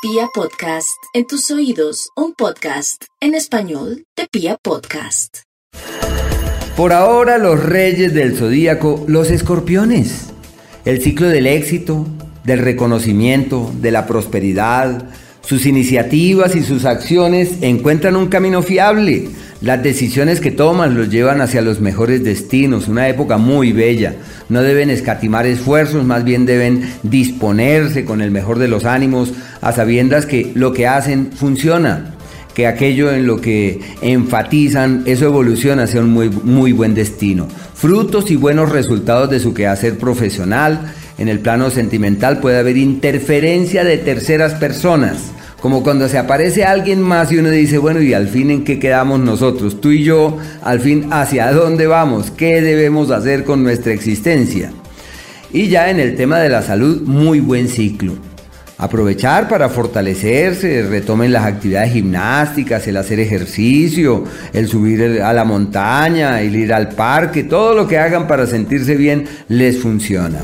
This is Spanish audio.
Pia Podcast, en tus oídos, un podcast en español de Pia Podcast. Por ahora los reyes del zodíaco, los escorpiones. El ciclo del éxito, del reconocimiento, de la prosperidad, sus iniciativas y sus acciones encuentran un camino fiable. Las decisiones que toman los llevan hacia los mejores destinos, una época muy bella. No deben escatimar esfuerzos, más bien deben disponerse con el mejor de los ánimos a sabiendas que lo que hacen funciona, que aquello en lo que enfatizan, eso evoluciona hacia un muy, muy buen destino. Frutos y buenos resultados de su quehacer profesional. En el plano sentimental puede haber interferencia de terceras personas como cuando se aparece alguien más y uno dice, bueno, ¿y al fin en qué quedamos nosotros? Tú y yo, al fin, ¿hacia dónde vamos? ¿Qué debemos hacer con nuestra existencia? Y ya en el tema de la salud, muy buen ciclo. Aprovechar para fortalecerse, retomen las actividades gimnásticas, el hacer ejercicio, el subir a la montaña, el ir al parque, todo lo que hagan para sentirse bien les funciona.